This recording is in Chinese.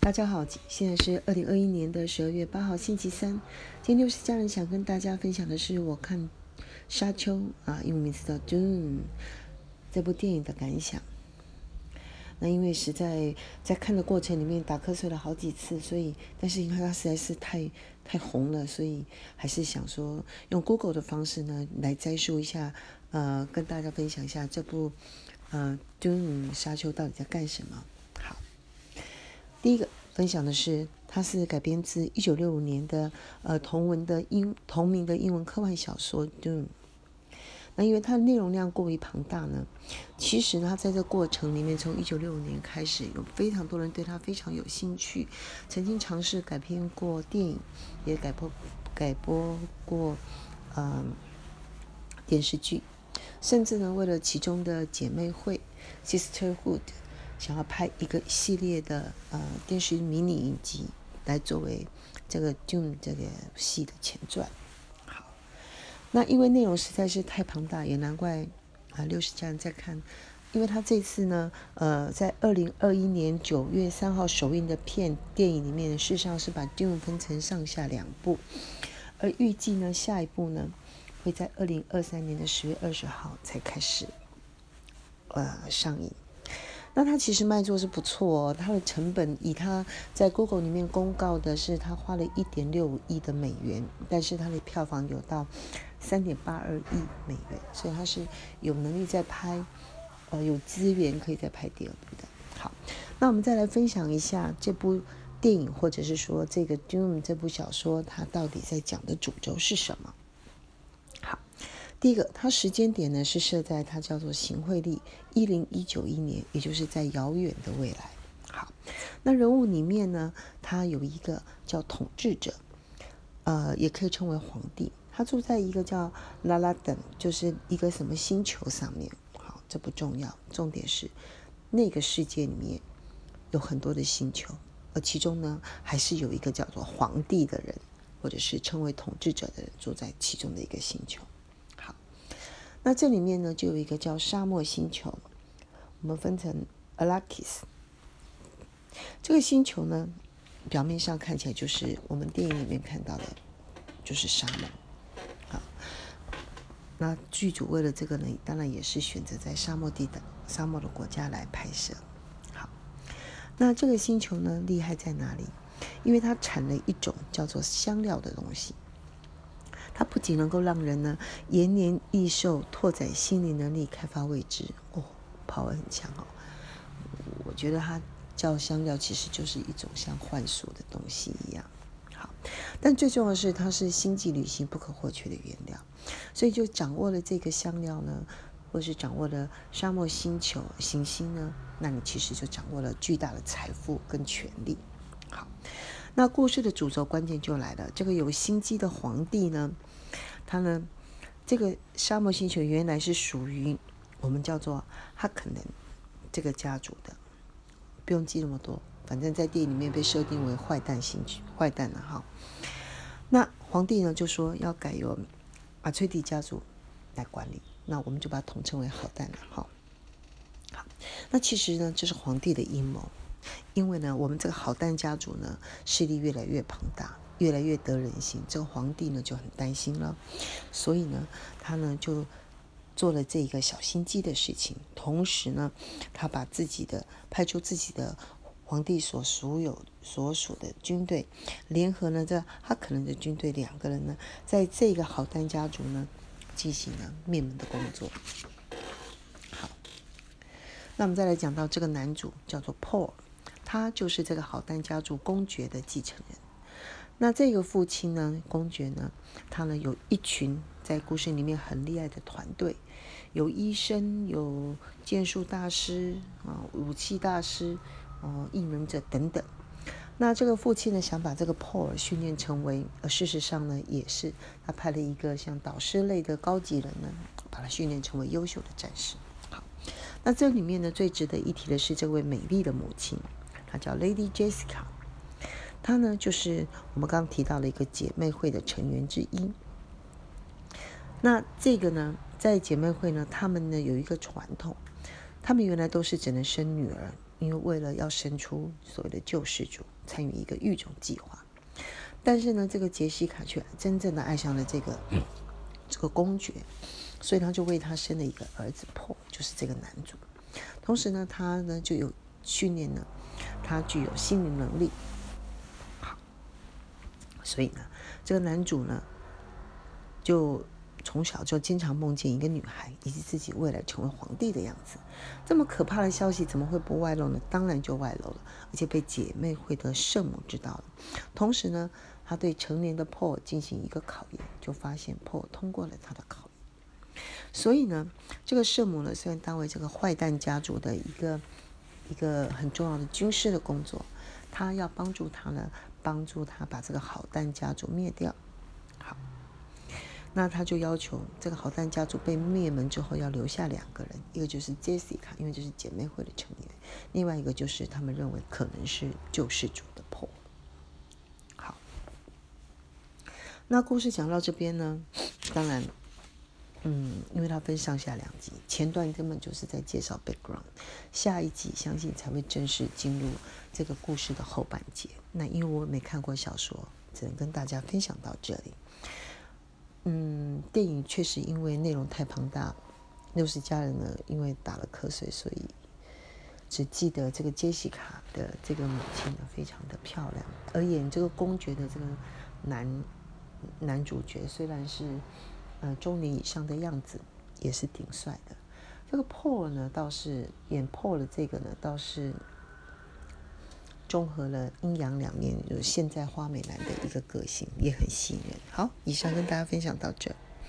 大家好，现在是二零二一年的十二月八号星期三。今天六十家人想跟大家分享的是我看《沙丘》啊，英文名字叫《Dune》这部电影的感想。那因为实在在看的过程里面打瞌睡了好几次，所以但是因为它实在是太太红了，所以还是想说用 Google 的方式呢来摘述一下，呃，跟大家分享一下这部呃《Dune》沙丘到底在干什么。第一个分享的是，它是改编自一九六五年的呃同文的英同名的英文科幻小说《Doom》。那因为它的内容量过于庞大呢，其实它在这过程里面，从一九六五年开始，有非常多人对它非常有兴趣，曾经尝试改编过电影，也改播改播过嗯电视剧，甚至呢为了其中的姐妹会 Sisterhood，想要拍一个系列的呃电视迷你影集，来作为这个 Dune 这个戏的前传。好那因为内容实在是太庞大，也难怪啊，六十家人在看。因为他这次呢，呃，在二零二一年九月三号首映的片电影里面，事实上是把《Dune》分成上下两部，而预计呢，下一部呢，会在二零二三年的十月二十号才开始，呃，上映。那它其实卖座是不错哦，它的成本以它在 Google 里面公告的是，它花了一点六亿的美元，但是它的票房有到三点八二亿美元，所以它是有能力在拍，呃，有资源可以再拍第二部的。好，那我们再来分享一下这部电影，或者是说这个《Doom》这部小说，它到底在讲的主轴是什么？第一个，它时间点呢是设在它叫做行会历一零一九一年，也就是在遥远的未来。好，那人物里面呢，他有一个叫统治者，呃，也可以称为皇帝。他住在一个叫拉拉等，就是一个什么星球上面。好，这不重要，重点是那个世界里面有很多的星球，而其中呢，还是有一个叫做皇帝的人，或者是称为统治者的人住在其中的一个星球。那这里面呢，就有一个叫沙漠星球，我们分成 Alakis。这个星球呢，表面上看起来就是我们电影里面看到的，就是沙漠。好，那剧组为了这个呢，当然也是选择在沙漠地带沙漠的国家来拍摄。好，那这个星球呢，厉害在哪里？因为它产了一种叫做香料的东西。它不仅能够让人呢延年益寿、拓展心理能力、开发未知哦，跑得很强哦。我觉得它叫香料，其实就是一种像幻术的东西一样。好，但最重要的是，它是星际旅行不可或缺的原料，所以就掌握了这个香料呢，或是掌握了沙漠星球行星呢，那你其实就掌握了巨大的财富跟权力。好，那故事的主轴关键就来了，这个有心机的皇帝呢。他呢，这个沙漠星球原来是属于我们叫做哈肯能这个家族的，不用记那么多，反正在电影里面被设定为坏蛋星球，坏蛋了哈。那皇帝呢就说要改由阿崔蒂家族来管理，那我们就把它统称为好蛋了哈。好，那其实呢这是皇帝的阴谋，因为呢我们这个好蛋家族呢势力越来越庞大。越来越得人心，这个皇帝呢就很担心了，所以呢，他呢就做了这一个小心机的事情，同时呢，他把自己的派出自己的皇帝所属有所属的军队，联合呢这他可能的军队两个人呢，在这个好丹家族呢进行了灭门的工作。好，那我们再来讲到这个男主叫做 Paul，他就是这个好丹家族公爵的继承人。那这个父亲呢，公爵呢，他呢有一群在故事里面很厉害的团队，有医生，有剑术大师啊，武器大师，哦，异能者等等。那这个父亲呢，想把这个 Paul 训练成为，呃，事实上呢，也是他派了一个像导师类的高级人呢，把他训练成为优秀的战士。好，那这里面呢，最值得一提的是这位美丽的母亲，她叫 Lady Jessica。她呢，就是我们刚提到的一个姐妹会的成员之一。那这个呢，在姐妹会呢，他们呢有一个传统，他们原来都是只能生女儿，因为为了要生出所谓的救世主，参与一个育种计划。但是呢，这个杰西卡却真正的爱上了这个这个公爵，所以他就为他生了一个儿子破，就是这个男主。同时呢，他呢就有训练呢，他具有心灵能力。好，所以呢，这个男主呢，就从小就经常梦见一个女孩，以及自己未来成为皇帝的样子。这么可怕的消息怎么会不外露呢？当然就外露了，而且被姐妹会的圣母知道了。同时呢，他对成年的 Paul 进行一个考验，就发现 Paul 通过了他的考验。所以呢，这个圣母呢，虽然当为这个坏蛋家族的一个一个很重要的军事的工作，他要帮助他呢，帮助他把这个好蛋家族灭掉。好，那他就要求这个好蛋家族被灭门之后，要留下两个人，一个就是 Jessica，因为这是姐妹会的成员；另外一个就是他们认为可能是救世主的 Paul。好，那故事讲到这边呢，当然。嗯，因为它分上下两集，前段根本就是在介绍 background，下一集相信才会正式进入这个故事的后半节。那因为我没看过小说，只能跟大家分享到这里。嗯，电影确实因为内容太庞大，六十家人呢因为打了瞌睡，所以只记得这个杰西卡的这个母亲呢非常的漂亮，而演这个公爵的这个男男主角虽然是。呃，中年以上的样子也是挺帅的。这个 Paul 呢，倒是演破了这个呢，倒是综合了阴阳两面，就是现在花美男的一个个性，也很吸引人。好，以上跟大家分享到这。